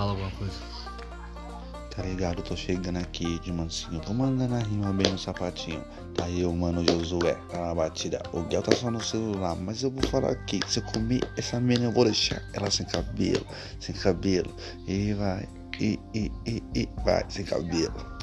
Fala alguma coisa. Tá ligado? Tô chegando aqui de mansinho. Tô mandando a rima bem no sapatinho. Tá aí o mano Josué, tá na batida. O Guel tá só no celular, mas eu vou falar aqui. Se eu comer essa menina, eu vou deixar ela sem cabelo, sem cabelo. E vai, e, e, e, e vai, sem cabelo.